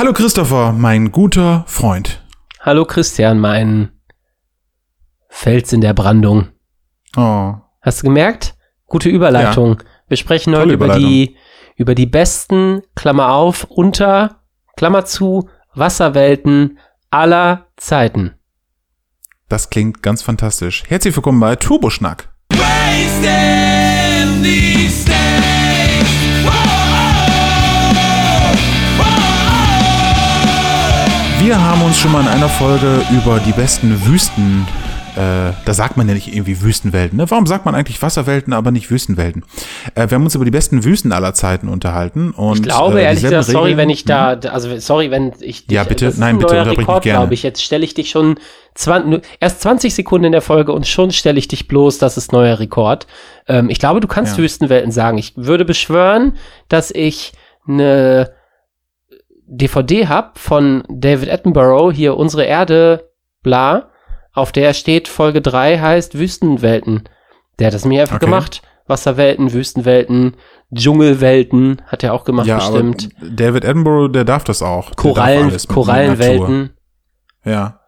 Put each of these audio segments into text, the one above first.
Hallo Christopher, mein guter Freund. Hallo Christian, mein Fels in der Brandung. Oh. Hast du gemerkt? Gute Überleitung. Ja. Wir sprechen heute über die, über die besten, Klammer auf, unter, Klammer zu, Wasserwelten aller Zeiten. Das klingt ganz fantastisch. Herzlich willkommen bei Turboschnack. Wir haben uns schon mal in einer Folge über die besten Wüsten äh, da sagt man ja nicht irgendwie Wüstenwelten. Ne? Warum sagt man eigentlich Wasserwelten, aber nicht Wüstenwelten? Äh, wir haben uns über die besten Wüsten aller Zeiten unterhalten. Und, ich glaube, äh, ehrlich gesagt, sorry, wenn ich da, hm? also sorry, wenn ich dich, Ja, bitte, nein, bitte, unterbrich mich gerne. glaube ich. Jetzt stelle ich dich schon 20, erst 20 Sekunden in der Folge und schon stelle ich dich bloß, das ist neuer Rekord. Ähm, ich glaube, du kannst ja. Wüstenwelten sagen. Ich würde beschwören, dass ich eine DVD hab von David Attenborough, hier Unsere Erde, bla, auf der steht Folge 3 heißt Wüstenwelten. Der hat das mir einfach okay. gemacht. Wasserwelten, Wüstenwelten, Dschungelwelten hat er auch gemacht, ja, bestimmt. David Attenborough, der darf das auch. Korallen, Korallenwelten. Ja.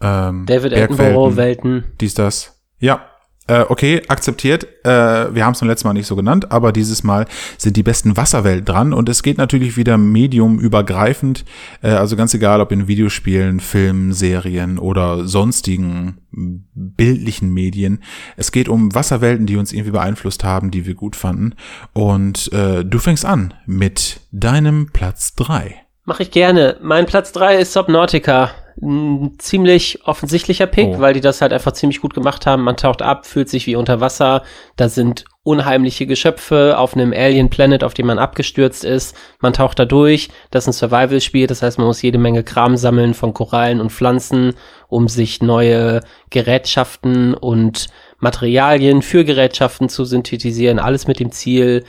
Ähm, David Attenborough-Welten. Dies, das. Ja, äh, okay, akzeptiert. Äh, wir haben es beim letzten Mal nicht so genannt, aber dieses Mal sind die besten Wasserwelten dran und es geht natürlich wieder mediumübergreifend. Äh, also ganz egal, ob in Videospielen, Filmen, Serien oder sonstigen bildlichen Medien. Es geht um Wasserwelten, die uns irgendwie beeinflusst haben, die wir gut fanden. Und äh, du fängst an mit deinem Platz drei. Mach ich gerne. Mein Platz drei ist Subnautica ein ziemlich offensichtlicher Pick, oh. weil die das halt einfach ziemlich gut gemacht haben. Man taucht ab, fühlt sich wie unter Wasser. Da sind unheimliche Geschöpfe auf einem Alien Planet, auf dem man abgestürzt ist. Man taucht da durch. Das ist ein Survival-Spiel. Das heißt, man muss jede Menge Kram sammeln von Korallen und Pflanzen, um sich neue Gerätschaften und Materialien für Gerätschaften zu synthetisieren. Alles mit dem Ziel,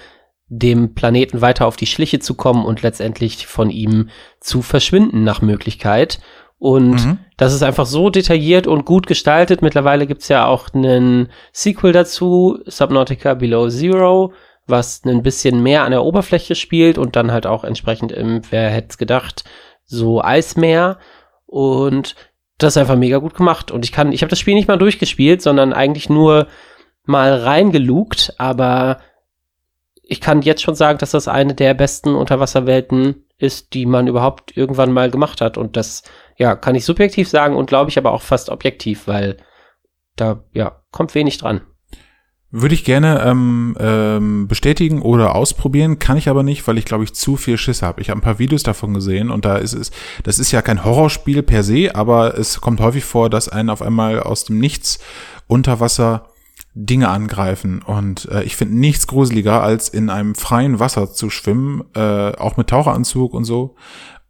dem Planeten weiter auf die Schliche zu kommen und letztendlich von ihm zu verschwinden nach Möglichkeit. Und mhm. das ist einfach so detailliert und gut gestaltet. Mittlerweile gibt's ja auch einen Sequel dazu, Subnautica Below Zero, was ein bisschen mehr an der Oberfläche spielt und dann halt auch entsprechend im, wer hätte es gedacht, so Eismeer. Und das ist einfach mega gut gemacht. Und ich kann, ich habe das Spiel nicht mal durchgespielt, sondern eigentlich nur mal reingelugt, aber ich kann jetzt schon sagen, dass das eine der besten Unterwasserwelten ist, die man überhaupt irgendwann mal gemacht hat. Und das ja, kann ich subjektiv sagen und glaube ich aber auch fast objektiv, weil da, ja, kommt wenig dran. Würde ich gerne ähm, ähm, bestätigen oder ausprobieren, kann ich aber nicht, weil ich glaube ich zu viel Schiss habe. Ich habe ein paar Videos davon gesehen und da ist es, das ist ja kein Horrorspiel per se, aber es kommt häufig vor, dass einen auf einmal aus dem Nichts unter Wasser Dinge angreifen. Und äh, ich finde nichts gruseliger, als in einem freien Wasser zu schwimmen, äh, auch mit Taucheranzug und so.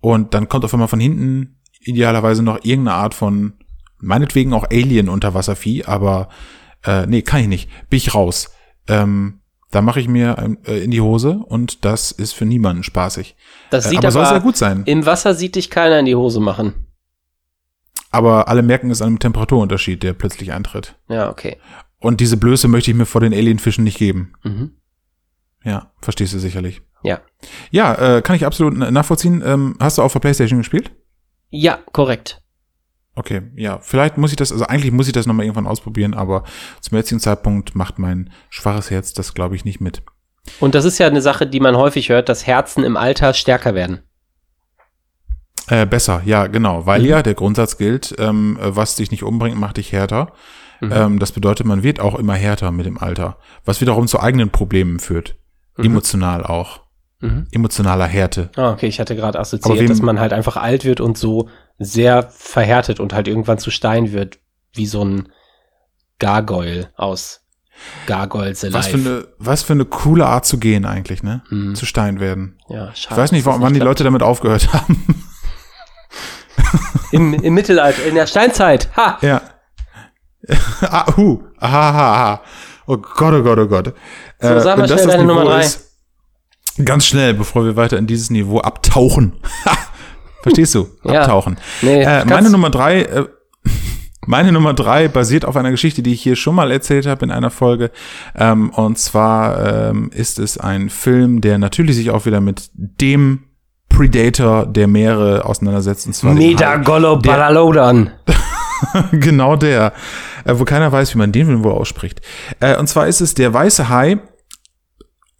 Und dann kommt auf einmal von hinten idealerweise noch irgendeine Art von, meinetwegen auch Alien-Unterwasservieh, aber äh, nee, kann ich nicht. Bin ich raus. Ähm, da mache ich mir äh, in die Hose und das ist für niemanden spaßig. Das äh, sieht äh, aber, aber soll sehr gut sein. Im Wasser sieht dich keiner in die Hose machen. Aber alle merken es an einem Temperaturunterschied, der plötzlich eintritt. Ja, okay. Und diese Blöße möchte ich mir vor den Alienfischen nicht geben. Mhm. Ja, verstehst du sicherlich. Ja. Ja, äh, kann ich absolut nachvollziehen. Ähm, hast du auf der Playstation gespielt? Ja, korrekt. Okay, ja, vielleicht muss ich das, also eigentlich muss ich das nochmal irgendwann ausprobieren, aber zum jetzigen Zeitpunkt macht mein schwaches Herz das, glaube ich, nicht mit. Und das ist ja eine Sache, die man häufig hört, dass Herzen im Alter stärker werden. Äh, besser, ja, genau, weil mhm. ja der Grundsatz gilt, ähm, was dich nicht umbringt, macht dich härter. Mhm. Ähm, das bedeutet, man wird auch immer härter mit dem Alter, was wiederum zu eigenen Problemen führt, mhm. emotional auch. Mhm. emotionaler Härte. Ah, okay, ich hatte gerade assoziiert, dass man halt einfach alt wird und so sehr verhärtet und halt irgendwann zu Stein wird, wie so ein Gargoyle aus Gargoyles Alive. Was für eine, was für eine coole Art zu gehen eigentlich, ne? Mhm. Zu Stein werden. Ja, schade. Ich weiß nicht, wann die Leute damit aufgehört haben. Im, Im Mittelalter, in der Steinzeit. Ha! Ja. ah, hu. Aha, aha, aha. Oh Gott, oh Gott, oh Gott. So, äh, sag mal schnell deine Nummer drei. Ist, Ganz schnell, bevor wir weiter in dieses Niveau abtauchen. Verstehst du? Ja. Abtauchen. Nee, äh, meine Nummer drei, äh, meine Nummer drei basiert auf einer Geschichte, die ich hier schon mal erzählt habe in einer Folge. Ähm, und zwar ähm, ist es ein Film, der natürlich sich auch wieder mit dem Predator der Meere auseinandersetzt. Und zwar Medagolobalalodan. genau der, äh, wo keiner weiß, wie man den wohl ausspricht. Äh, und zwar ist es der weiße Hai,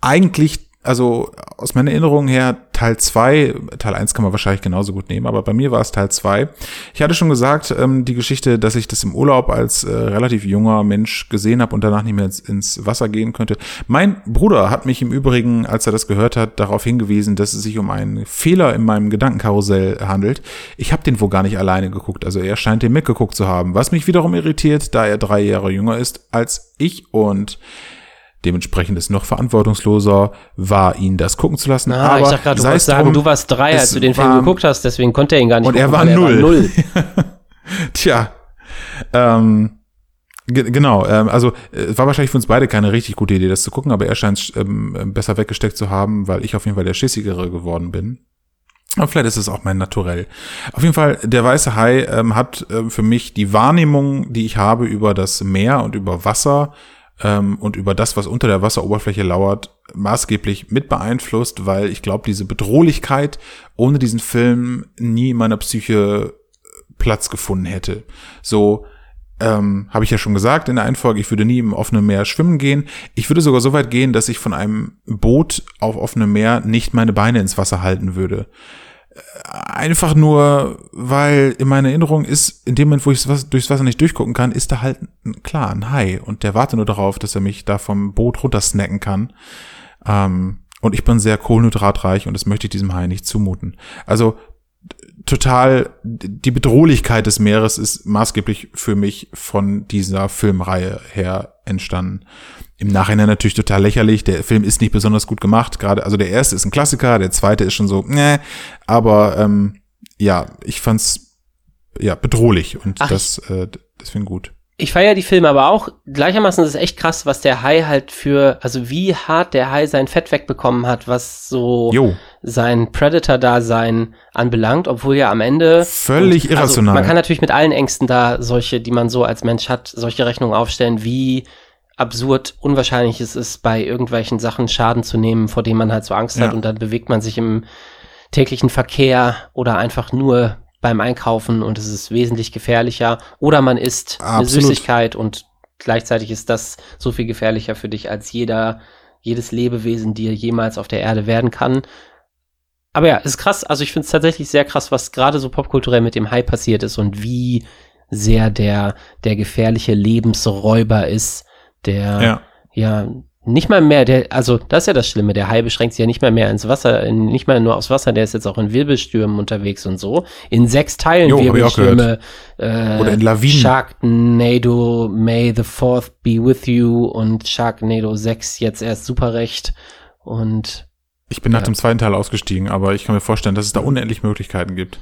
eigentlich also aus meiner Erinnerung her Teil 2, Teil 1 kann man wahrscheinlich genauso gut nehmen, aber bei mir war es Teil 2. Ich hatte schon gesagt, ähm, die Geschichte, dass ich das im Urlaub als äh, relativ junger Mensch gesehen habe und danach nicht mehr ins, ins, Wasser gehen könnte. Mein Bruder hat mich im Übrigen, als er das gehört hat, darauf hingewiesen, dass es sich um einen Fehler in meinem Gedankenkarussell handelt. Ich habe den wohl gar nicht alleine geguckt, also er scheint den mitgeguckt zu haben, was mich wiederum irritiert, da er drei Jahre jünger ist als ich und Dementsprechend ist noch verantwortungsloser war, ihn das gucken zu lassen. Ah, aber ich dachte gerade, du wolltest sagen, du warst drei, als du den Film geguckt hast, deswegen konnte er ihn gar nicht und gucken. Und er war null. Er war null. Tja. Ähm, genau, ähm, also es war wahrscheinlich für uns beide keine richtig gute Idee, das zu gucken, aber er scheint ähm, besser weggesteckt zu haben, weil ich auf jeden Fall der Schissigere geworden bin. Aber vielleicht ist es auch mein Naturell. Auf jeden Fall, der weiße Hai ähm, hat äh, für mich die Wahrnehmung, die ich habe über das Meer und über Wasser, ähm, und über das, was unter der Wasseroberfläche lauert, maßgeblich mit beeinflusst, weil ich glaube, diese Bedrohlichkeit ohne diesen Film nie in meiner Psyche Platz gefunden hätte. So ähm, habe ich ja schon gesagt in der Einfolge, ich würde nie im offenen Meer schwimmen gehen. Ich würde sogar so weit gehen, dass ich von einem Boot auf offenem Meer nicht meine Beine ins Wasser halten würde einfach nur, weil in meiner Erinnerung ist, in dem Moment, wo ich durchs Wasser nicht durchgucken kann, ist da halt klar ein Hai und der wartet nur darauf, dass er mich da vom Boot runtersnacken kann. Ähm, und ich bin sehr kohlenhydratreich und das möchte ich diesem Hai nicht zumuten. Also total, die Bedrohlichkeit des Meeres ist maßgeblich für mich von dieser Filmreihe her entstanden. Im Nachhinein natürlich total lächerlich. Der Film ist nicht besonders gut gemacht. Gerade, also der erste ist ein Klassiker, der zweite ist schon so, ne. Aber ähm, ja, ich fand's ja bedrohlich und Ach, das äh, deswegen gut. Ich feiere die Filme aber auch. Gleichermaßen ist es echt krass, was der Hai halt für, also wie hart der Hai sein Fett wegbekommen hat, was so jo. sein Predator-Dasein anbelangt, obwohl ja am Ende. Völlig und, also irrational. Man kann natürlich mit allen Ängsten da solche, die man so als Mensch hat, solche Rechnungen aufstellen, wie absurd unwahrscheinlich es ist, bei irgendwelchen Sachen Schaden zu nehmen, vor dem man halt so Angst ja. hat und dann bewegt man sich im täglichen Verkehr oder einfach nur beim Einkaufen und es ist wesentlich gefährlicher oder man isst Absolut. eine Süßigkeit und gleichzeitig ist das so viel gefährlicher für dich als jeder jedes Lebewesen, dir jemals auf der Erde werden kann. Aber ja, ist krass. Also ich finde es tatsächlich sehr krass, was gerade so popkulturell mit dem Hai passiert ist und wie sehr der der gefährliche Lebensräuber ist, der ja, ja nicht mal mehr, der, also das ist ja das Schlimme, der Hai beschränkt sich ja nicht mal mehr ins Wasser, nicht mal nur aufs Wasser, der ist jetzt auch in Wirbelstürmen unterwegs und so. In sechs Teilen jo, Wirbelstürme. Äh, Oder in Lawinen. Sharknado, May the Fourth be with you und Sharknado 6 jetzt erst super recht und ich bin nach dem zweiten Teil ausgestiegen, aber ich kann mir vorstellen, dass es da unendlich Möglichkeiten gibt.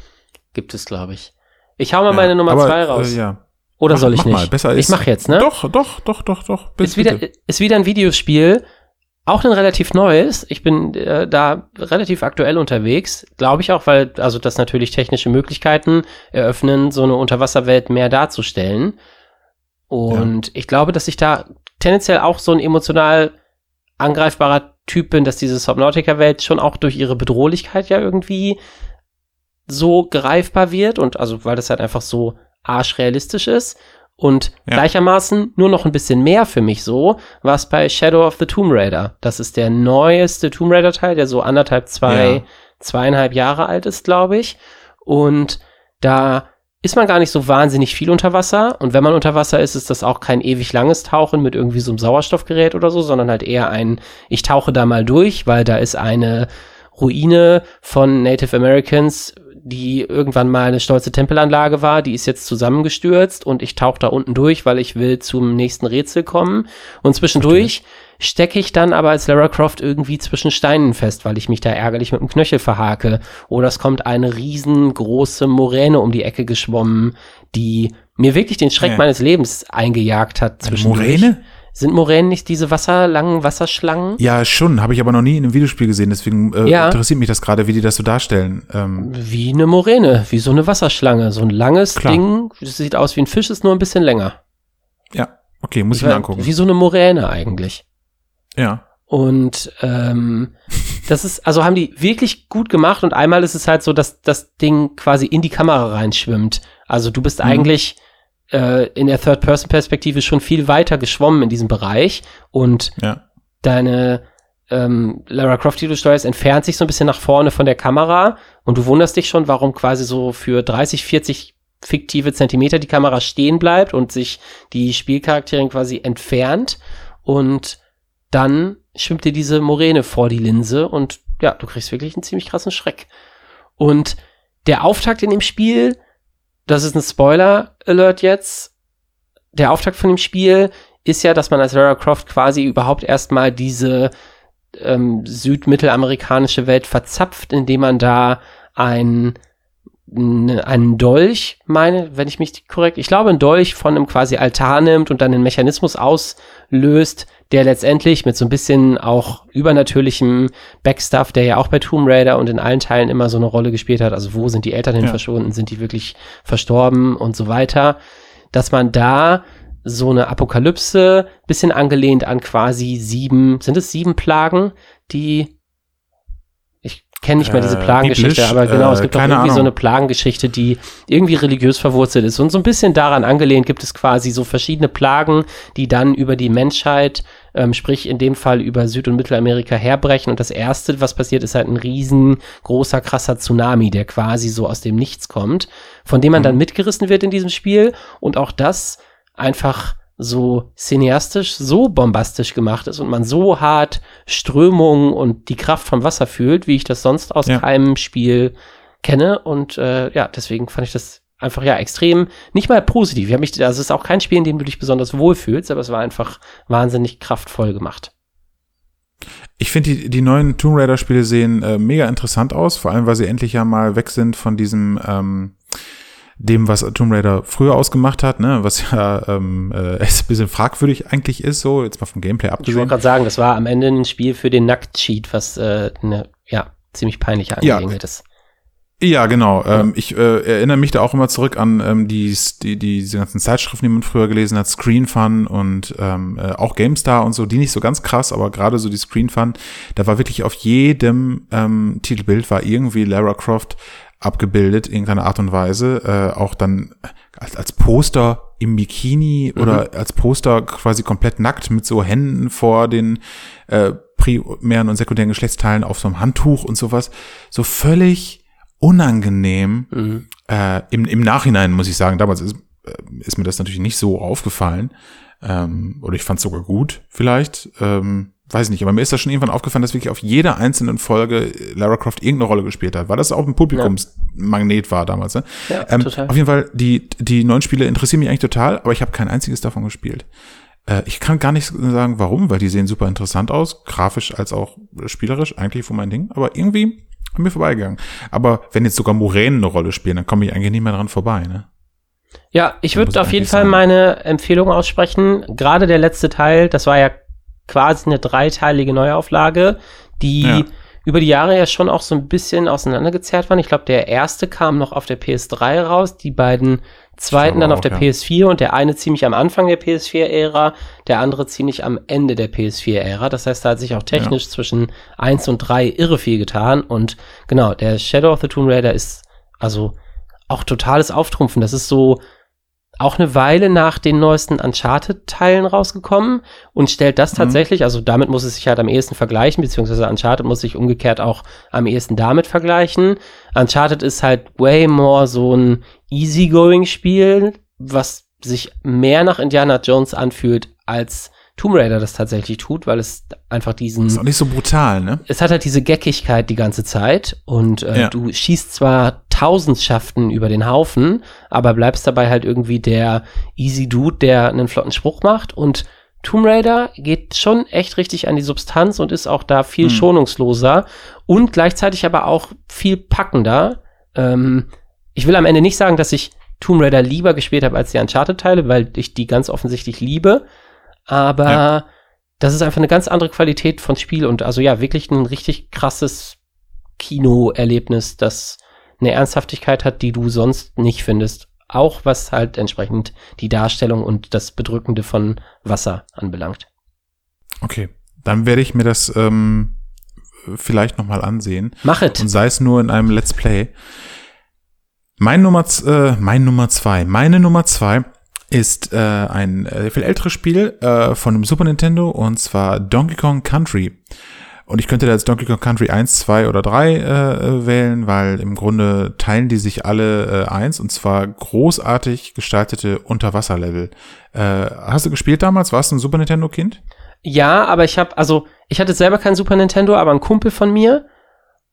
Gibt es, glaube ich. Ich hau mal ja, meine Nummer aber, zwei raus. Äh, ja. Oder mach, soll ich nicht? Mal, besser ist. Ich mach jetzt, ne? Doch, doch, doch, doch, doch. Bitte, ist, wieder, ist wieder ein Videospiel, auch ein relativ neues. Ich bin äh, da relativ aktuell unterwegs, glaube ich auch, weil also das natürlich technische Möglichkeiten eröffnen, so eine Unterwasserwelt mehr darzustellen. Und ja. ich glaube, dass ich da tendenziell auch so ein emotional angreifbarer Typ bin, dass diese Subnautica-Welt schon auch durch ihre Bedrohlichkeit ja irgendwie so greifbar wird und also weil das halt einfach so arschrealistisch ist. Und ja. gleichermaßen nur noch ein bisschen mehr für mich so, was bei Shadow of the Tomb Raider. Das ist der neueste Tomb Raider Teil, der so anderthalb, zwei, ja. zweieinhalb Jahre alt ist, glaube ich. Und da ist man gar nicht so wahnsinnig viel unter Wasser. Und wenn man unter Wasser ist, ist das auch kein ewig langes Tauchen mit irgendwie so einem Sauerstoffgerät oder so, sondern halt eher ein, ich tauche da mal durch, weil da ist eine Ruine von Native Americans, die irgendwann mal eine stolze Tempelanlage war, die ist jetzt zusammengestürzt und ich tauche da unten durch, weil ich will zum nächsten Rätsel kommen. Und zwischendurch stecke ich dann aber als Lara Croft irgendwie zwischen Steinen fest, weil ich mich da ärgerlich mit dem Knöchel verhake. Oder es kommt eine riesengroße Moräne um die Ecke geschwommen, die mir wirklich den Schreck ja. meines Lebens eingejagt hat. Zwischendurch. Moräne? Sind Moränen nicht diese wasserlangen Wasserschlangen? Ja, schon. Habe ich aber noch nie in einem Videospiel gesehen. Deswegen äh, ja. interessiert mich das gerade, wie die das so darstellen. Ähm. Wie eine Moräne, wie so eine Wasserschlange. So ein langes Klar. Ding. Das sieht aus wie ein Fisch, ist nur ein bisschen länger. Ja, okay, muss ich mir angucken. Wie so eine Moräne eigentlich. Ja. Und ähm, das ist, also haben die wirklich gut gemacht und einmal ist es halt so, dass das Ding quasi in die Kamera reinschwimmt. Also du bist mhm. eigentlich äh, in der Third-Person-Perspektive schon viel weiter geschwommen in diesem Bereich und ja. deine ähm, Lara Croft, die du steuerst, entfernt sich so ein bisschen nach vorne von der Kamera und du wunderst dich schon, warum quasi so für 30, 40 fiktive Zentimeter die Kamera stehen bleibt und sich die Spielcharakterin quasi entfernt und dann schwimmt dir diese Moräne vor die Linse und ja, du kriegst wirklich einen ziemlich krassen Schreck. Und der Auftakt in dem Spiel, das ist ein Spoiler-Alert jetzt, der Auftakt von dem Spiel ist ja, dass man als Lara Croft quasi überhaupt erstmal diese ähm, südmittelamerikanische Welt verzapft, indem man da ein einen Dolch, meine, wenn ich mich korrekt, ich glaube, ein Dolch von einem quasi Altar nimmt und dann den Mechanismus auslöst, der letztendlich mit so ein bisschen auch übernatürlichem Backstuff, der ja auch bei Tomb Raider und in allen Teilen immer so eine Rolle gespielt hat, also wo sind die Eltern hin ja. verschwunden, sind die wirklich verstorben und so weiter, dass man da so eine Apokalypse, bisschen angelehnt an quasi sieben, sind es sieben Plagen, die kenne nicht mehr diese äh, Plagengeschichte, äh, aber genau, es gibt auch irgendwie Ahnung. so eine Plagengeschichte, die irgendwie religiös verwurzelt ist. Und so ein bisschen daran angelehnt gibt es quasi so verschiedene Plagen, die dann über die Menschheit, ähm, sprich in dem Fall über Süd- und Mittelamerika herbrechen. Und das erste, was passiert, ist halt ein riesengroßer, krasser Tsunami, der quasi so aus dem Nichts kommt, von dem man mhm. dann mitgerissen wird in diesem Spiel. Und auch das einfach so cineastisch, so bombastisch gemacht ist und man so hart Strömungen und die Kraft vom Wasser fühlt, wie ich das sonst aus ja. keinem Spiel kenne. Und äh, ja, deswegen fand ich das einfach ja extrem, nicht mal positiv. Ich hab mich, also es ist auch kein Spiel, in dem du dich besonders wohlfühlst, aber es war einfach wahnsinnig kraftvoll gemacht. Ich finde, die, die neuen Tomb Raider-Spiele sehen äh, mega interessant aus, vor allem, weil sie endlich ja mal weg sind von diesem ähm, dem, was Tomb Raider früher ausgemacht hat, ne, was ja ähm, äh, ein bisschen fragwürdig eigentlich ist, so jetzt mal vom Gameplay abgesehen. Ich wollte gerade sagen, das war am Ende ein Spiel für den Nackt-Cheat, was äh, eine ja ziemlich peinliche Angelegenheit ja. ist. Ja, genau. Ja. Ähm, ich äh, erinnere mich da auch immer zurück an ähm, die, die, die, diese ganzen Zeitschriften, die man früher gelesen hat, Screen Fun und ähm, äh, auch GameStar und so, die nicht so ganz krass, aber gerade so die Screen Fun, da war wirklich auf jedem ähm, Titelbild war irgendwie Lara Croft abgebildet, irgendeiner Art und Weise, äh, auch dann als, als Poster im Bikini mhm. oder als Poster quasi komplett nackt mit so Händen vor den äh, primären und sekundären Geschlechtsteilen auf so einem Handtuch und sowas. So völlig unangenehm. Mhm. Äh, im, Im Nachhinein muss ich sagen, damals ist, äh, ist mir das natürlich nicht so aufgefallen. Ähm, oder ich fand es sogar gut, vielleicht. Ähm, weiß nicht, aber mir ist das schon irgendwann aufgefallen, dass wirklich auf jeder einzelnen Folge Lara Croft irgendeine Rolle gespielt hat, weil das auch ein Publikumsmagnet ja. war damals. Ne? Ja, ähm, total. Auf jeden Fall, die, die neuen Spiele interessieren mich eigentlich total, aber ich habe kein einziges davon gespielt. Äh, ich kann gar nicht sagen, warum, weil die sehen super interessant aus, grafisch als auch spielerisch, eigentlich von mein Ding, aber irgendwie an mir vorbeigegangen. Aber wenn jetzt sogar Moränen eine Rolle spielen, dann komme ich eigentlich nicht mehr dran vorbei, ne? Ja, ich würde auf jeden Fall meine Empfehlung aussprechen. Gerade der letzte Teil, das war ja quasi eine dreiteilige Neuauflage, die ja. über die Jahre ja schon auch so ein bisschen auseinandergezerrt waren. Ich glaube, der erste kam noch auf der PS3 raus, die beiden zweiten dann auf der ja. PS4 und der eine ziemlich am Anfang der PS4-Ära, der andere ziemlich am Ende der PS4-Ära. Das heißt, da hat sich auch technisch ja. zwischen eins und drei irre viel getan. Und genau, der Shadow of the Tomb Raider ist also auch totales Auftrumpfen. Das ist so auch eine Weile nach den neuesten Uncharted-Teilen rausgekommen und stellt das mhm. tatsächlich, mhm. also damit muss es sich halt am ehesten vergleichen, beziehungsweise Uncharted muss sich umgekehrt auch am ehesten damit vergleichen. Uncharted ist halt way more so ein easygoing-Spiel, was sich mehr nach Indiana Jones anfühlt als Tomb Raider das tatsächlich tut, weil es einfach diesen. Ist auch nicht so brutal, ne? Es hat halt diese Geckigkeit die ganze Zeit und äh, ja. du schießt zwar Tausendschaften über den Haufen, aber bleibst dabei halt irgendwie der Easy Dude, der einen flotten Spruch macht und Tomb Raider geht schon echt richtig an die Substanz und ist auch da viel hm. schonungsloser und gleichzeitig aber auch viel packender. Ähm, ich will am Ende nicht sagen, dass ich Tomb Raider lieber gespielt habe als die Uncharted-Teile, weil ich die ganz offensichtlich liebe aber ja. das ist einfach eine ganz andere Qualität von Spiel und also ja, wirklich ein richtig krasses Kinoerlebnis, das eine Ernsthaftigkeit hat, die du sonst nicht findest. Auch was halt entsprechend die Darstellung und das Bedrückende von Wasser anbelangt. Okay, dann werde ich mir das ähm, vielleicht nochmal ansehen. Mach es. Und sei es nur in einem Let's Play. Mein Nummer, äh, mein Nummer zwei, meine Nummer zwei ist äh, ein äh, viel älteres Spiel äh, von dem Super Nintendo und zwar Donkey Kong Country. Und ich könnte da jetzt Donkey Kong Country 1, 2 oder 3 äh, wählen, weil im Grunde teilen die sich alle äh, eins und zwar großartig gestaltete Unterwasserlevel. Äh, hast du gespielt damals? Warst du ein Super Nintendo-Kind? Ja, aber ich habe, also ich hatte selber kein Super Nintendo, aber ein Kumpel von mir.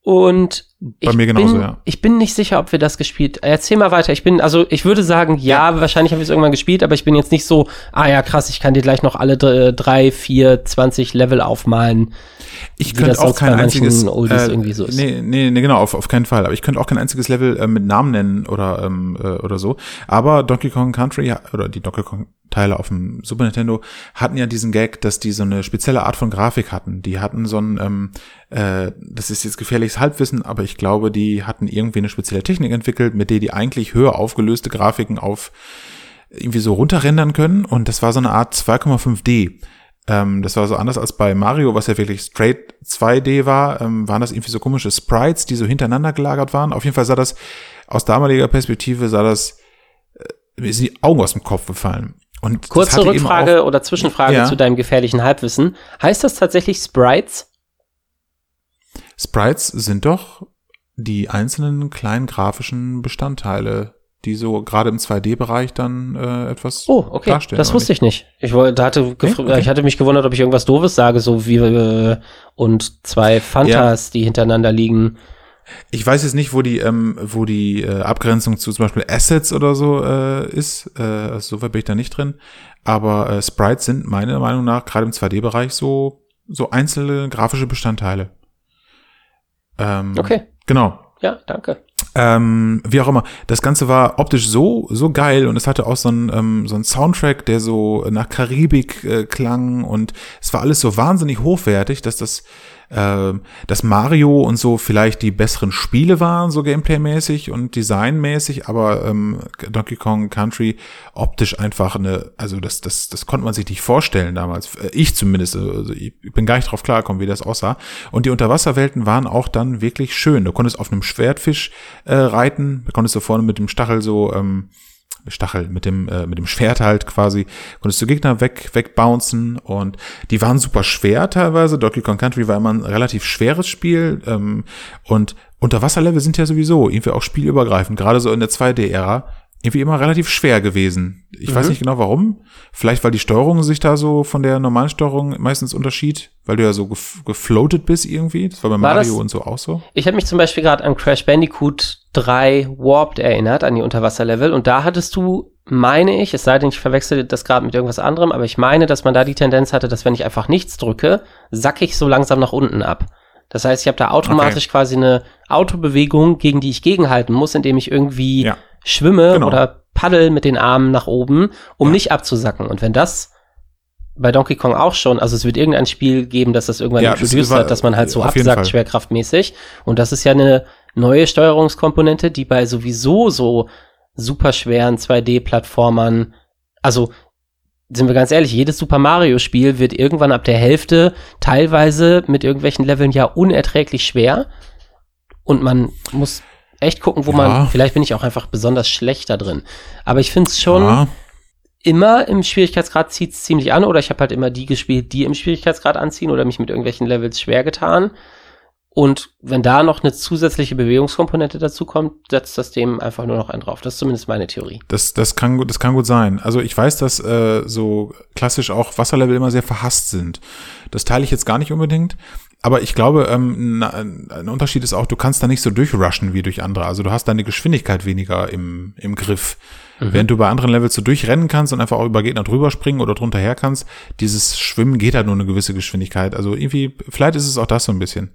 Und Bei mir genauso, bin, ja. Ich bin nicht sicher, ob wir das gespielt. Erzähl mal weiter. Ich bin, also ich würde sagen, ja, ja. wahrscheinlich haben wir es irgendwann gespielt, aber ich bin jetzt nicht so, ah ja, krass, ich kann dir gleich noch alle drei, vier, zwanzig Level aufmalen. Ich könnte auch kein einziges Oldies äh, irgendwie so ist. Nee, nee, nee, genau, auf, auf keinen Fall. Aber ich könnte auch kein einziges Level äh, mit Namen nennen oder, ähm, äh, oder so. Aber Donkey Kong Country oder die Donkey Kong Teile auf dem Super Nintendo hatten ja diesen Gag, dass die so eine spezielle Art von Grafik hatten. Die hatten so ein, ähm, äh, das ist jetzt gefährliches Halbwissen, aber ich glaube, die hatten irgendwie eine spezielle Technik entwickelt, mit der die eigentlich höher aufgelöste Grafiken auf irgendwie so runterrendern können. Und das war so eine Art 2,5D. Ähm, das war so anders als bei Mario, was ja wirklich straight 2D war, ähm, waren das irgendwie so komische Sprites, die so hintereinander gelagert waren. Auf jeden Fall sah das aus damaliger Perspektive sah das äh, mir sind die Augen aus dem Kopf gefallen. Und Kurze Rückfrage oder Zwischenfrage ja. zu deinem gefährlichen Halbwissen. Heißt das tatsächlich Sprites? Sprites sind doch die einzelnen kleinen grafischen Bestandteile, die so gerade im 2D-Bereich dann äh, etwas oh, okay. darstellen. Das wusste ich nicht. Ich wollte, hatte, okay, okay. ich hatte mich gewundert, ob ich irgendwas Doofes sage, so wie äh, und zwei Fantas, ja. die hintereinander liegen. Ich weiß jetzt nicht, wo die, ähm, wo die äh, Abgrenzung zu zum Beispiel Assets oder so äh, ist. Äh, also so weit bin ich da nicht drin. Aber äh, Sprites sind meiner Meinung nach gerade im 2D-Bereich so so einzelne grafische Bestandteile. Ähm, okay. Genau. Ja, danke. Ähm, wie auch immer. Das Ganze war optisch so, so geil und es hatte auch so einen, ähm, so einen Soundtrack, der so nach Karibik äh, klang und es war alles so wahnsinnig hochwertig, dass das äh, dass Mario und so vielleicht die besseren Spiele waren, so gameplaymäßig und designmäßig, aber ähm, Donkey Kong Country optisch einfach eine, also das, das, das konnte man sich nicht vorstellen damals. Äh, ich zumindest, also ich bin gar nicht drauf klargekommen, wie das aussah. Und die Unterwasserwelten waren auch dann wirklich schön. Du konntest auf einem Schwertfisch äh, reiten, du konntest so vorne mit dem Stachel so ähm, Stachel, mit dem, äh, mit dem Schwert halt quasi, konntest du Gegner weg, wegbouncen und die waren super schwer teilweise. Donkey Kong Country war immer ein relativ schweres Spiel ähm, und Unterwasserlevel sind ja sowieso irgendwie auch spielübergreifend, gerade so in der 2D-Ära irgendwie immer relativ schwer gewesen. Ich mhm. weiß nicht genau warum. Vielleicht, weil die Steuerung sich da so von der normalen Steuerung meistens unterschied, weil du ja so gef gefloatet bist irgendwie. Das war bei war Mario das? und so auch so. Ich habe mich zum Beispiel gerade an Crash Bandicoot 3 Warped erinnert, an die Unterwasserlevel. Und da hattest du, meine ich, es sei denn, ich verwechsel das gerade mit irgendwas anderem, aber ich meine, dass man da die Tendenz hatte, dass wenn ich einfach nichts drücke, sack ich so langsam nach unten ab. Das heißt, ich habe da automatisch okay. quasi eine Autobewegung, gegen die ich gegenhalten muss, indem ich irgendwie ja schwimme genau. oder paddel mit den Armen nach oben, um ja. nicht abzusacken. Und wenn das bei Donkey Kong auch schon, also es wird irgendein Spiel geben, dass das irgendwann ja, introduced hat, dass man halt so absackt, schwerkraftmäßig. Und das ist ja eine neue Steuerungskomponente, die bei sowieso so super schweren 2D-Plattformern, also sind wir ganz ehrlich, jedes Super Mario-Spiel wird irgendwann ab der Hälfte teilweise mit irgendwelchen Leveln ja unerträglich schwer. Und man muss echt gucken, wo ja. man, vielleicht bin ich auch einfach besonders schlecht da drin. Aber ich finde es schon ja. immer im Schwierigkeitsgrad zieht es ziemlich an oder ich habe halt immer die gespielt, die im Schwierigkeitsgrad anziehen oder mich mit irgendwelchen Levels schwer getan. Und wenn da noch eine zusätzliche Bewegungskomponente dazu kommt, setzt das dem einfach nur noch einen drauf. Das ist zumindest meine Theorie. Das, das, kann, das kann gut sein. Also ich weiß, dass äh, so klassisch auch Wasserlevel immer sehr verhasst sind. Das teile ich jetzt gar nicht unbedingt. Aber ich glaube, ähm, ein Unterschied ist auch, du kannst da nicht so durchrushen wie durch andere. Also du hast deine Geschwindigkeit weniger im, im Griff. Mhm. Während du bei anderen Levels so durchrennen kannst und einfach auch über Gegner drüber springen oder drunter her kannst, dieses Schwimmen geht halt nur eine gewisse Geschwindigkeit. Also irgendwie, vielleicht ist es auch das so ein bisschen.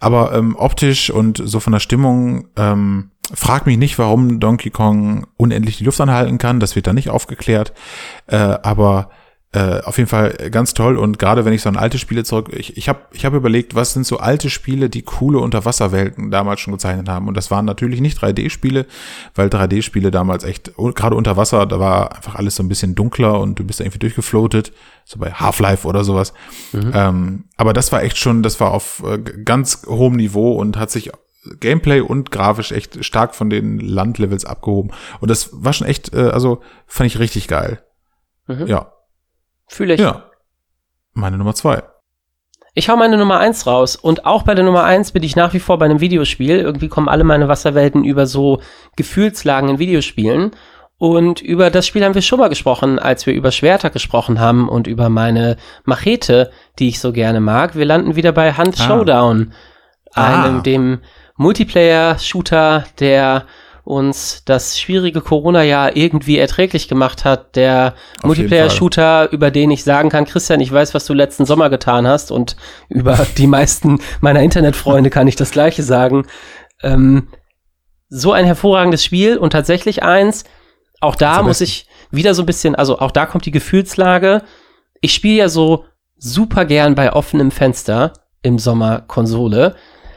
Aber ähm, optisch und so von der Stimmung, ähm, frag mich nicht, warum Donkey Kong unendlich die Luft anhalten kann. Das wird da nicht aufgeklärt. Äh, aber äh, auf jeden Fall ganz toll und gerade wenn ich so an alte Spiele zurück, ich, ich habe ich hab überlegt, was sind so alte Spiele, die coole Unterwasserwelten damals schon gezeichnet haben und das waren natürlich nicht 3D-Spiele, weil 3D-Spiele damals echt, gerade unter Wasser, da war einfach alles so ein bisschen dunkler und du bist irgendwie durchgefloatet, so bei Half-Life oder sowas. Mhm. Ähm, aber das war echt schon, das war auf äh, ganz hohem Niveau und hat sich Gameplay und grafisch echt stark von den Landlevels abgehoben und das war schon echt, äh, also fand ich richtig geil. Mhm. Ja, Fühle ich. Ja. Meine Nummer zwei. Ich hau meine Nummer eins raus und auch bei der Nummer eins bin ich nach wie vor bei einem Videospiel. Irgendwie kommen alle meine Wasserwelten über so Gefühlslagen in Videospielen. Und über das Spiel haben wir schon mal gesprochen, als wir über Schwerter gesprochen haben und über meine Machete, die ich so gerne mag. Wir landen wieder bei Hunt ah. Showdown, ah. einem dem Multiplayer-Shooter, der uns das schwierige Corona-Jahr irgendwie erträglich gemacht hat. Der Multiplayer-Shooter, über den ich sagen kann, Christian, ich weiß, was du letzten Sommer getan hast und über die meisten meiner Internetfreunde kann ich das Gleiche sagen. Ähm, so ein hervorragendes Spiel und tatsächlich eins, auch da muss ich wieder so ein bisschen, also auch da kommt die Gefühlslage. Ich spiele ja so super gern bei offenem Fenster im Sommer Konsole,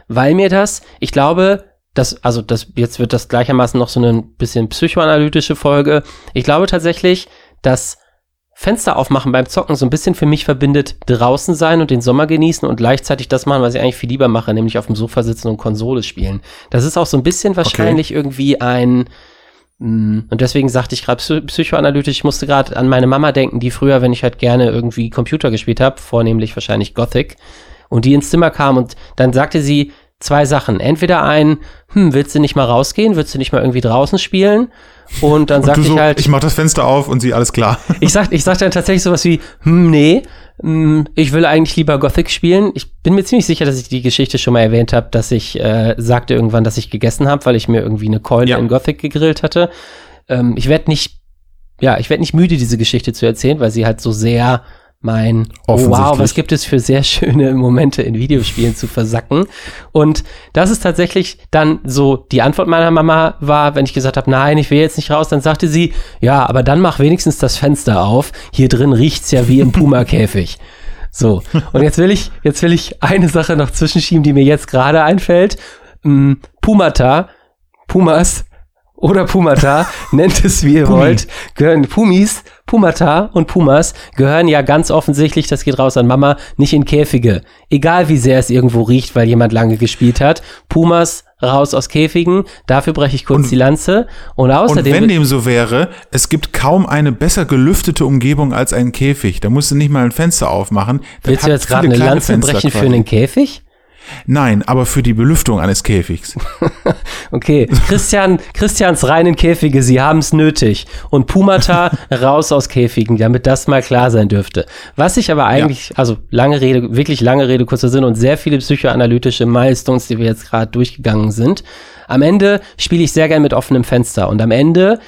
weil mir das, ich glaube, das, also das, jetzt wird das gleichermaßen noch so ein bisschen psychoanalytische Folge. Ich glaube tatsächlich, dass Fenster aufmachen beim Zocken so ein bisschen für mich verbindet, draußen sein und den Sommer genießen und gleichzeitig das machen, was ich eigentlich viel lieber mache, nämlich auf dem Sofa sitzen und Konsole spielen. Das ist auch so ein bisschen wahrscheinlich okay. irgendwie ein, mm, und deswegen sagte ich gerade psychoanalytisch, ich musste gerade an meine Mama denken, die früher, wenn ich halt gerne irgendwie Computer gespielt habe, vornehmlich wahrscheinlich Gothic, und die ins Zimmer kam und dann sagte sie, zwei Sachen. Entweder ein, hm, willst du nicht mal rausgehen? Willst du nicht mal irgendwie draußen spielen? Und dann sag ich so, halt. Ich mach das Fenster auf und sie alles klar. Ich sag, ich sag dann tatsächlich sowas wie, hm, nee, hm, ich will eigentlich lieber Gothic spielen. Ich bin mir ziemlich sicher, dass ich die Geschichte schon mal erwähnt habe, dass ich äh, sagte irgendwann, dass ich gegessen habe, weil ich mir irgendwie eine Keule ja. in Gothic gegrillt hatte. Ähm, ich werde nicht, ja, ich werde nicht müde, diese Geschichte zu erzählen, weil sie halt so sehr mein oh wow, was gibt es für sehr schöne Momente in Videospielen zu versacken. Und das ist tatsächlich dann so, die Antwort meiner Mama war, wenn ich gesagt habe, nein, ich will jetzt nicht raus, dann sagte sie, ja, aber dann mach wenigstens das Fenster auf. Hier drin riecht's ja wie im Puma-Käfig. So, und jetzt will ich, jetzt will ich eine Sache noch zwischenschieben, die mir jetzt gerade einfällt. Mm, Pumata, Pumas oder Pumata, nennt es wie ihr Pumi. wollt, gehören Pumis, Pumata und Pumas gehören ja ganz offensichtlich, das geht raus an Mama, nicht in Käfige. Egal wie sehr es irgendwo riecht, weil jemand lange gespielt hat. Pumas raus aus Käfigen, dafür breche ich kurz und, die Lanze. Und außerdem. Und wenn dem so wäre, es gibt kaum eine besser gelüftete Umgebung als ein Käfig. Da musst du nicht mal ein Fenster aufmachen. Das Willst du jetzt gerade eine Lanze Fenster brechen quasi. für einen Käfig? Nein, aber für die Belüftung eines Käfigs. okay, Christian, Christians reinen Käfige, sie haben es nötig. Und Pumata raus aus Käfigen, damit das mal klar sein dürfte. Was ich aber eigentlich, ja. also lange Rede, wirklich lange Rede, kurzer Sinn und sehr viele psychoanalytische Milestones, die wir jetzt gerade durchgegangen sind. Am Ende spiele ich sehr gern mit offenem Fenster und am Ende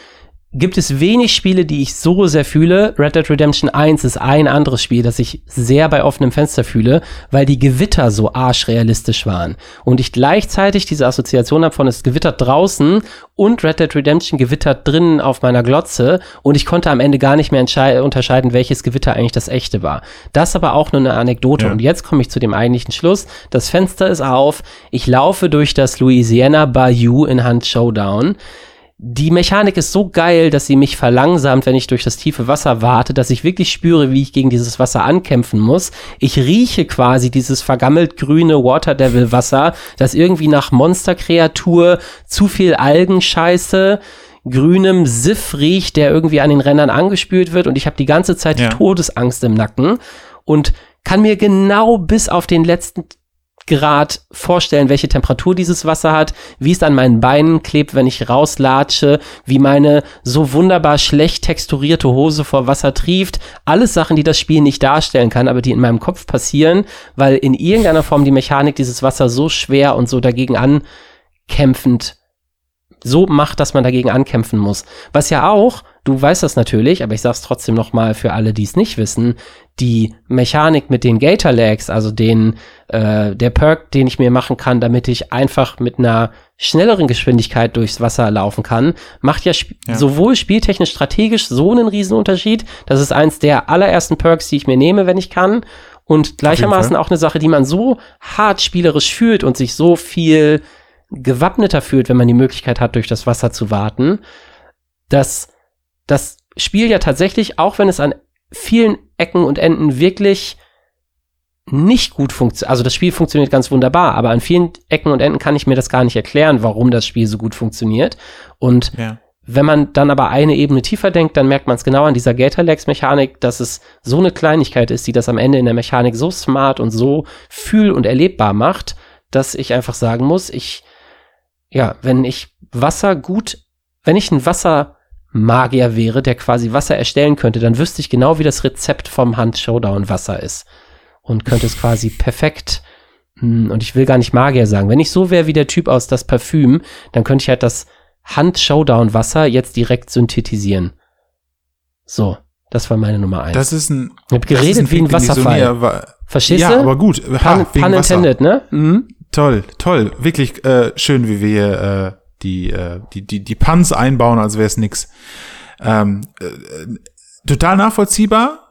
gibt es wenig Spiele, die ich so sehr fühle. Red Dead Redemption 1 ist ein anderes Spiel, das ich sehr bei offenem Fenster fühle, weil die Gewitter so arschrealistisch waren. Und ich gleichzeitig diese Assoziation habe von es gewittert draußen und Red Dead Redemption gewittert drinnen auf meiner Glotze und ich konnte am Ende gar nicht mehr unterscheiden, welches Gewitter eigentlich das echte war. Das aber auch nur eine Anekdote. Ja. Und jetzt komme ich zu dem eigentlichen Schluss. Das Fenster ist auf. Ich laufe durch das Louisiana Bayou in Hunt Showdown die Mechanik ist so geil, dass sie mich verlangsamt, wenn ich durch das tiefe Wasser warte, dass ich wirklich spüre, wie ich gegen dieses Wasser ankämpfen muss. Ich rieche quasi dieses vergammelt grüne Water Devil Wasser, das irgendwie nach Monsterkreatur, zu viel Algenscheiße, grünem Siff riecht, der irgendwie an den Rändern angespült wird und ich habe die ganze Zeit ja. die Todesangst im Nacken und kann mir genau bis auf den letzten Grad vorstellen, welche Temperatur dieses Wasser hat, wie es an meinen Beinen klebt, wenn ich rauslatsche, wie meine so wunderbar schlecht texturierte Hose vor Wasser trieft. Alles Sachen, die das Spiel nicht darstellen kann, aber die in meinem Kopf passieren, weil in irgendeiner Form die Mechanik dieses Wasser so schwer und so dagegen ankämpfend so macht, dass man dagegen ankämpfen muss. Was ja auch du weißt das natürlich, aber ich sag's trotzdem noch mal für alle, die es nicht wissen, die Mechanik mit den Gator Legs, also den äh, der Perk, den ich mir machen kann, damit ich einfach mit einer schnelleren Geschwindigkeit durchs Wasser laufen kann, macht ja, sp ja. sowohl spieltechnisch strategisch so einen Riesenunterschied. Das ist eins der allerersten Perks, die ich mir nehme, wenn ich kann. Und gleichermaßen auch eine Sache, die man so hart spielerisch fühlt und sich so viel gewappneter fühlt, wenn man die Möglichkeit hat, durch das Wasser zu warten, dass das Spiel ja tatsächlich, auch wenn es an vielen Ecken und Enden wirklich nicht gut funktioniert, also das Spiel funktioniert ganz wunderbar, aber an vielen Ecken und Enden kann ich mir das gar nicht erklären, warum das Spiel so gut funktioniert. Und ja. wenn man dann aber eine Ebene tiefer denkt, dann merkt man es genau an dieser Gatorlex-Mechanik, dass es so eine Kleinigkeit ist, die das am Ende in der Mechanik so smart und so fühl- und erlebbar macht, dass ich einfach sagen muss, ich, ja, wenn ich Wasser gut, wenn ich ein Wasser Magier wäre, der quasi Wasser erstellen könnte, dann wüsste ich genau, wie das Rezept vom Hand Showdown Wasser ist. Und könnte es quasi perfekt, hm, und ich will gar nicht Magier sagen, wenn ich so wäre wie der Typ aus das Parfüm, dann könnte ich halt das Hand Showdown Wasser jetzt direkt synthetisieren. So, das war meine Nummer eins. Das ist ein. Ich hab geredet ein wie ein Wasserfall. Verstehst du? Ja, aber gut. Ha, pun, pun intended, ne? Mhm. Toll, toll. Wirklich äh, schön, wie wir äh, die, äh, die, die, die Puns einbauen, als wäre es nix. Ähm, äh, total nachvollziehbar.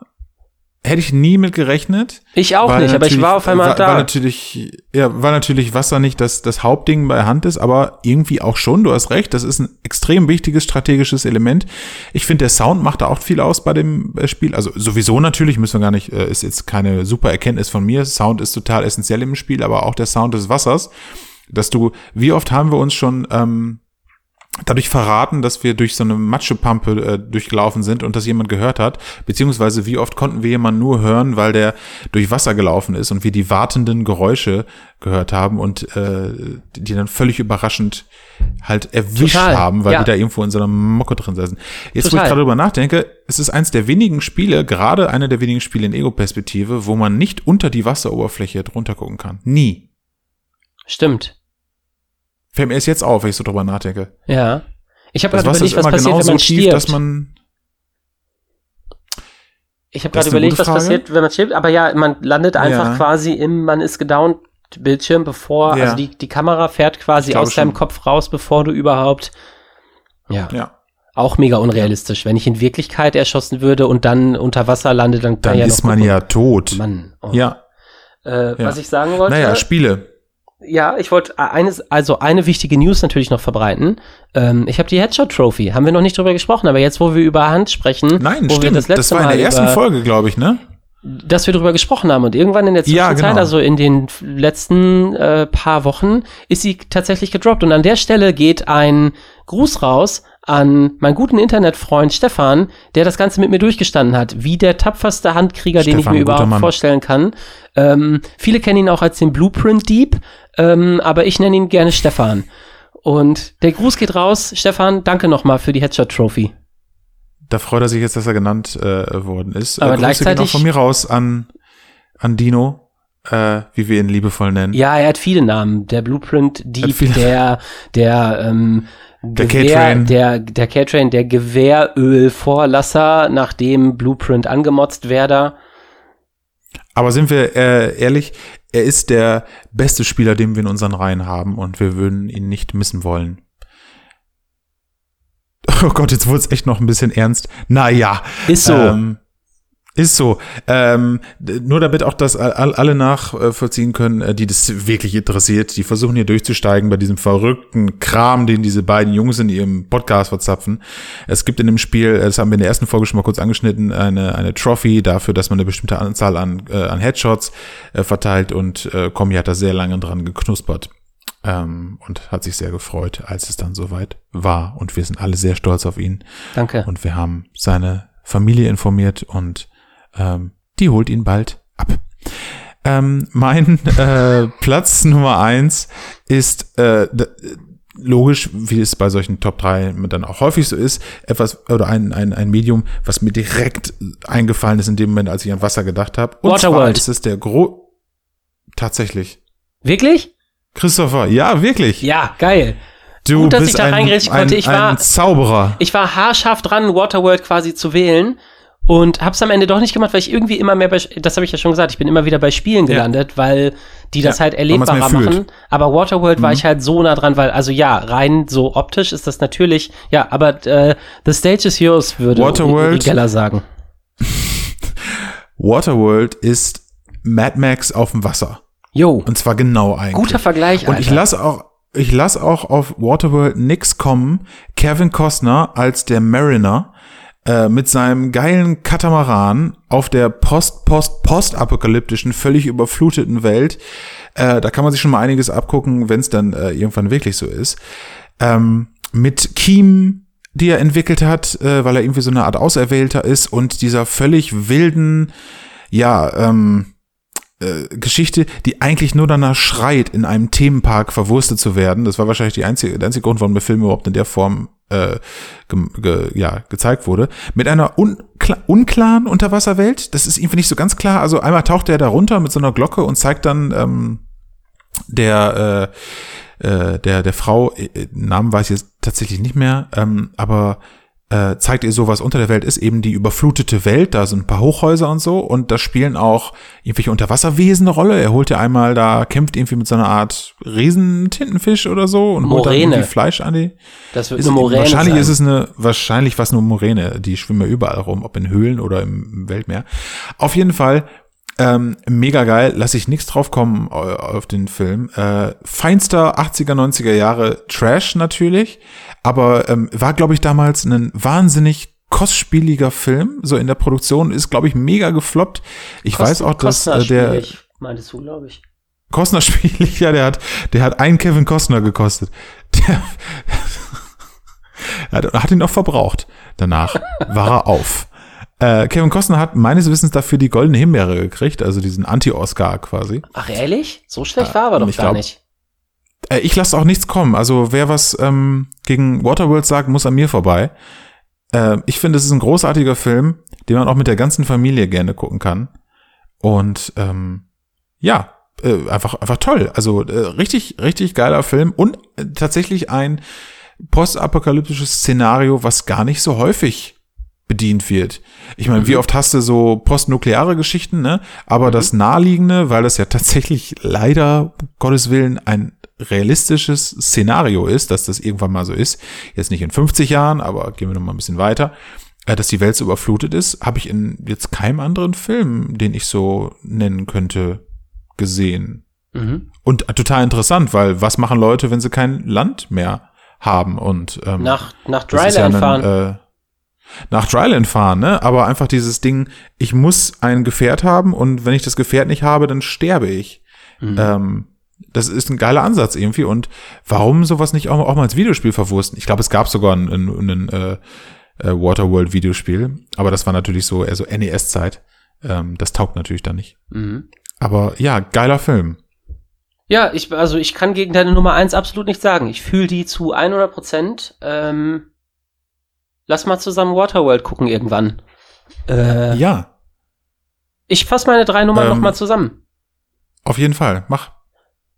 Hätte ich nie mit gerechnet. Ich auch nicht, aber ich war auf einmal war, da. War natürlich, ja, war natürlich Wasser nicht das, das Hauptding bei Hand ist, aber irgendwie auch schon, du hast recht, das ist ein extrem wichtiges strategisches Element. Ich finde, der Sound macht da auch viel aus bei dem äh, Spiel. Also sowieso natürlich, müssen wir gar nicht, äh, ist jetzt keine super Erkenntnis von mir. Sound ist total essentiell im Spiel, aber auch der Sound des Wassers dass du, wie oft haben wir uns schon ähm, dadurch verraten, dass wir durch so eine Matschepampe äh, durchgelaufen sind und das jemand gehört hat, beziehungsweise wie oft konnten wir jemanden nur hören, weil der durch Wasser gelaufen ist und wir die wartenden Geräusche gehört haben und äh, die dann völlig überraschend halt erwischt Total. haben, weil ja. die da irgendwo in so einer Mocke drin saßen. Jetzt, Total. wo ich gerade drüber nachdenke, es ist eins der wenigen Spiele, gerade einer der wenigen Spiele in Ego-Perspektive, wo man nicht unter die Wasseroberfläche drunter gucken kann. Nie. Stimmt. Fällt mir erst jetzt auf, wenn ich so drüber nachdenke. Ja. Ich habe gerade überlegt, was passiert, genau wenn man so tief, stirbt. dass man ich habe gerade überlegt, was passiert, wenn man stirbt, aber ja, man landet einfach ja. quasi im, man ist gedownt Bildschirm, bevor, ja. also die, die Kamera fährt quasi aus deinem schon. Kopf raus, bevor du überhaupt, ja. ja. Auch mega unrealistisch. Wenn ich in Wirklichkeit erschossen würde und dann unter Wasser lande, dann, dann ja ist man ja tot. Mann. Oh. Ja. Äh, was ich sagen wollte. Naja, Spiele. Ja, ich wollte eines, also eine wichtige News natürlich noch verbreiten. Ähm, ich habe die Headshot Trophy, haben wir noch nicht drüber gesprochen, aber jetzt, wo wir über Hand sprechen, Nein, stimmt. das, das war in der ersten über, Folge, glaube ich, ne? Dass wir drüber gesprochen haben und irgendwann in der Zwischenzeit, ja, genau. also in den letzten äh, paar Wochen, ist sie tatsächlich gedroppt. Und an der Stelle geht ein Gruß raus an meinen guten Internetfreund Stefan, der das Ganze mit mir durchgestanden hat, wie der tapferste Handkrieger, Stefan, den ich mir überhaupt Mann. vorstellen kann. Ähm, viele kennen ihn auch als den Blueprint Dieb, ähm, aber ich nenne ihn gerne Stefan. Und der Gruß geht raus. Stefan, danke nochmal für die Headshot Trophy. Da freut er sich jetzt, dass er genannt äh, worden ist. Aber äh, gleichzeitig auch von mir raus an, an Dino, äh, wie wir ihn liebevoll nennen. Ja, er hat viele Namen. Der Blueprint Dieb, der, der, ähm, der Gewehr, der, der K-Train, der Gewehrölvorlasser, nachdem Blueprint angemotzt werde. Aber sind wir äh, ehrlich, er ist der beste Spieler, den wir in unseren Reihen haben und wir würden ihn nicht missen wollen. Oh Gott, jetzt wurde es echt noch ein bisschen ernst. Naja. Ist so. Ähm, ist so. Ähm, nur damit auch das alle nachvollziehen können, äh, die das wirklich interessiert. Die versuchen hier durchzusteigen bei diesem verrückten Kram, den diese beiden Jungs in ihrem Podcast verzapfen. Es gibt in dem Spiel, das haben wir in der ersten Folge schon mal kurz angeschnitten, eine, eine Trophy dafür, dass man eine bestimmte Anzahl an, äh, an Headshots äh, verteilt und äh, Komi hat da sehr lange dran geknuspert. Ähm, und hat sich sehr gefreut, als es dann soweit war. Und wir sind alle sehr stolz auf ihn. Danke. Und wir haben seine Familie informiert und ähm, die holt ihn bald ab. Ähm, mein äh, Platz Nummer eins ist äh, logisch, wie es bei solchen Top 3 dann auch häufig so ist, etwas oder ein, ein, ein Medium, was mir direkt eingefallen ist in dem Moment, als ich an Wasser gedacht habe. Und Waterworld. zwar ist es der Gro tatsächlich. Wirklich? Christopher, ja, wirklich. Ja, geil. Du Gut, dass bist ich da ein, ein, konnte. Ich war, ein Zauberer. Ich war haarscharf dran, Waterworld quasi zu wählen und hab's am Ende doch nicht gemacht, weil ich irgendwie immer mehr bei, das habe ich ja schon gesagt, ich bin immer wieder bei Spielen gelandet, ja. weil die das ja, halt erlebbarer machen. Aber Waterworld mhm. war ich halt so nah dran, weil, also ja, rein so optisch ist das natürlich, ja, aber äh, The Stage is yours, würde Waterworld, Geller sagen. Waterworld ist Mad Max auf dem Wasser. Jo. Und zwar genau eigentlich. Guter Vergleich, Alter. Und ich lasse auch, ich lasse auch auf Waterworld nix kommen. Kevin Costner als der Mariner äh, mit seinem geilen Katamaran auf der post post post apokalyptischen völlig überfluteten Welt. Äh, da kann man sich schon mal einiges abgucken, wenn es dann äh, irgendwann wirklich so ist. Ähm, mit Kiem, die er entwickelt hat, äh, weil er irgendwie so eine Art Auserwählter ist und dieser völlig wilden, ja, ähm, äh, Geschichte, die eigentlich nur danach schreit, in einem Themenpark verwurstet zu werden. Das war wahrscheinlich die einzige, der einzige Grund, warum der Film überhaupt in der Form äh, ge, ge, ja, gezeigt wurde. Mit einer unkla unklaren Unterwasserwelt. Das ist irgendwie nicht so ganz klar. Also einmal taucht er da runter mit so einer Glocke und zeigt dann ähm, der äh, äh, der der Frau äh, Namen weiß ich jetzt tatsächlich nicht mehr, ähm, aber äh, zeigt ihr so, was unter der Welt ist, eben die überflutete Welt, da sind ein paar Hochhäuser und so und da spielen auch irgendwelche Unterwasserwesen eine Rolle. Er holt ja einmal da, kämpft irgendwie mit so einer Art Riesentintenfisch oder so und Moräne. holt dann irgendwie Fleisch an die. Das wird ist, eine Moräne Wahrscheinlich sein. ist es eine, wahrscheinlich was nur Moräne, die schwimmen ja überall rum, ob in Höhlen oder im Weltmeer. Auf jeden Fall ähm, mega geil, lasse ich nichts drauf kommen auf den Film. Äh, feinster 80er, 90er Jahre Trash natürlich, aber ähm, war, glaube ich, damals ein wahnsinnig kostspieliger Film. So in der Produktion ist, glaube ich, mega gefloppt. Ich Kosten, weiß auch, dass äh, der. Meintest du, glaube ich. Kostner spielig, ja, der hat, der hat einen Kevin Costner gekostet. Der, er hat ihn auch verbraucht. Danach war er auf. Äh, Kevin Costner hat meines Wissens dafür die Goldene Himbeere gekriegt, also diesen Anti-Oscar quasi. Ach ehrlich? So schlecht war er doch gar glaub, nicht. Äh, ich lasse auch nichts kommen. Also wer was ähm, gegen Waterworld sagt, muss an mir vorbei. Äh, ich finde, es ist ein großartiger Film, den man auch mit der ganzen Familie gerne gucken kann. Und ähm, ja, äh, einfach einfach toll. Also äh, richtig richtig geiler Film und äh, tatsächlich ein postapokalyptisches Szenario, was gar nicht so häufig bedient wird. Ich meine, mhm. wie oft hast du so postnukleare Geschichten, ne? Aber mhm. das Naheliegende, weil das ja tatsächlich leider, Gottes Willen, ein realistisches Szenario ist, dass das irgendwann mal so ist, jetzt nicht in 50 Jahren, aber gehen wir noch mal ein bisschen weiter, äh, dass die Welt so überflutet ist, habe ich in jetzt keinem anderen Film, den ich so nennen könnte, gesehen. Mhm. Und total interessant, weil was machen Leute, wenn sie kein Land mehr haben und ähm, nach nach Dryland ja fahren. Äh, nach Dryland fahren, ne? Aber einfach dieses Ding, ich muss ein Gefährt haben und wenn ich das Gefährt nicht habe, dann sterbe ich. Mhm. Ähm, das ist ein geiler Ansatz irgendwie und warum sowas nicht auch, auch mal als Videospiel verwursten? Ich glaube, es gab sogar ein, ein, ein äh, äh, Waterworld Videospiel, aber das war natürlich so eher so NES-Zeit. Ähm, das taugt natürlich dann nicht. Mhm. Aber ja, geiler Film. Ja, ich, also ich kann gegen deine Nummer eins absolut nichts sagen. Ich fühle die zu 100 Prozent. Ähm, Lass mal zusammen Waterworld gucken irgendwann. Äh, ja. Ich fasse meine drei Nummern ähm, noch zusammen. Auf jeden Fall, mach.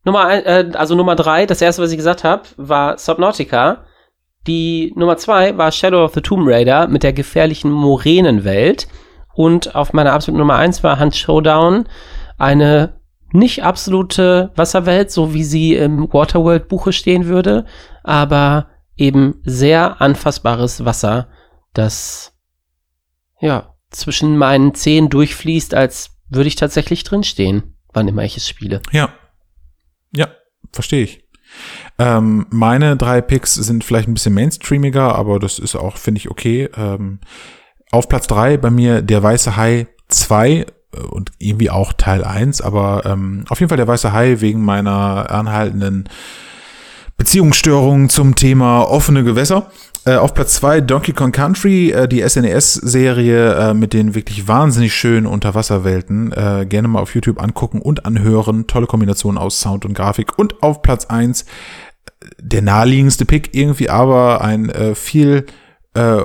Nummer ein, äh, also Nummer drei, das erste, was ich gesagt habe, war Subnautica. Die Nummer zwei war Shadow of the Tomb Raider mit der gefährlichen Moränenwelt. Und auf meiner absoluten Nummer eins war Hunt Showdown, eine nicht absolute Wasserwelt, so wie sie im Waterworld Buche stehen würde, aber eben sehr anfassbares Wasser, das ja zwischen meinen Zehen durchfließt, als würde ich tatsächlich drinstehen, wann immer ich es spiele. Ja. Ja, verstehe ich. Ähm, meine drei Picks sind vielleicht ein bisschen mainstreamiger, aber das ist auch, finde ich, okay. Ähm, auf Platz drei bei mir der Weiße Hai 2 äh, und irgendwie auch Teil 1, aber ähm, auf jeden Fall der Weiße Hai wegen meiner anhaltenden Beziehungsstörungen zum Thema offene Gewässer. Äh, auf Platz zwei Donkey Kong Country, äh, die SNES-Serie äh, mit den wirklich wahnsinnig schönen Unterwasserwelten. Äh, gerne mal auf YouTube angucken und anhören. Tolle Kombination aus Sound und Grafik. Und auf Platz eins der naheliegendste Pick irgendwie, aber ein äh, viel äh,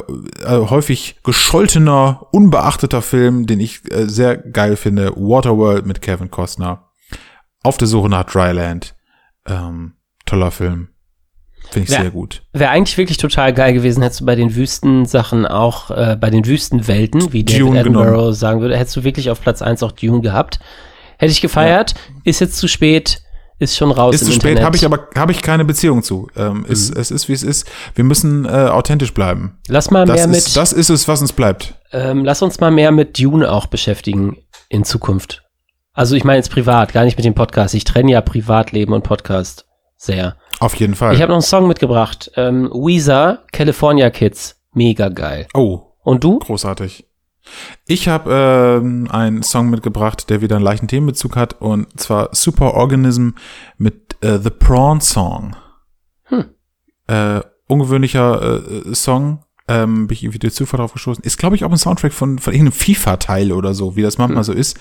häufig gescholtener, unbeachteter Film, den ich äh, sehr geil finde. Waterworld mit Kevin Costner. Auf der Suche nach Dryland. Ähm, toller Film. Finde ich Wär- sehr gut. Wäre eigentlich wirklich total geil gewesen, hättest du bei den Wüstensachen auch, äh, bei den Wüstenwelten, wie David Dune Attenborough genommen. sagen würde, hättest du wirklich auf Platz 1 auch Dune gehabt. Hätte ich gefeiert, ist jetzt zu spät, ist schon raus Ist zu spät, habe ich aber habe ich keine Beziehung zu. Ähm, ist, Mhm. Es ist, wie es ist. Wir müssen äh, authentisch bleiben. Lass mal Das mehr mit, ist, das ist es, was uns bleibt. ähm, lass uns mal mehr mit Dune auch beschäftigen in Zukunft. Also ich meine jetzt privat, gar nicht mit dem Podcast. Ich trenne ja Privatleben und Podcast sehr. Auf jeden Fall. Ich habe noch einen Song mitgebracht. Ähm, Weezer, California Kids. Mega geil. oh, Und du? großartig. Ich habe ähm, einen Song mitgebracht, der wieder einen leichten Themenbezug hat, und zwar Superorganism mit äh, The Prawn Song. Hm. Äh, ungewöhnlicher äh, Song, ähm, bin ich irgendwie durch Zufall drauf gestoßen. Ist, glaube ich, auch ein Soundtrack von, von irgendeinem FIFA-Teil oder so, wie das manchmal so ist.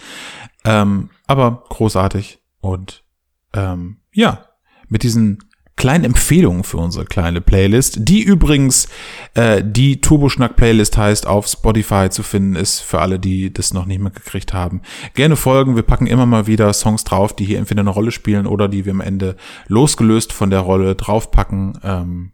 Ähm, aber großartig. Und ähm, ja, mit diesen kleinen Empfehlungen für unsere kleine Playlist, die übrigens äh, die Turboschnack-Playlist heißt, auf Spotify zu finden ist, für alle, die das noch nicht mitgekriegt haben. Gerne folgen, wir packen immer mal wieder Songs drauf, die hier entweder eine Rolle spielen oder die wir am Ende losgelöst von der Rolle draufpacken. Ähm,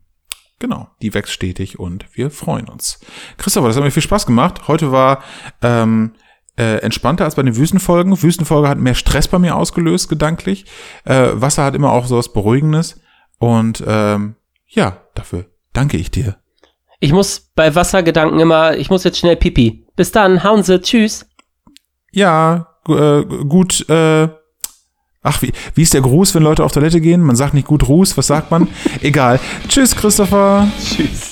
Genau, die wächst stetig und wir freuen uns. Christopher, das hat mir viel Spaß gemacht. Heute war ähm, äh, entspannter als bei den Wüstenfolgen. Wüstenfolge hat mehr Stress bei mir ausgelöst, gedanklich. Äh, Wasser hat immer auch so was Beruhigendes. Und ähm, ja, dafür danke ich dir. Ich muss bei Wassergedanken immer, ich muss jetzt schnell pipi. Bis dann, hauen Sie, tschüss. Ja, äh, gut, äh, ach, wie, wie ist der Gruß, wenn Leute auf Toilette gehen? Man sagt nicht gut Ruß, was sagt man? Egal. Tschüss, Christopher. Tschüss.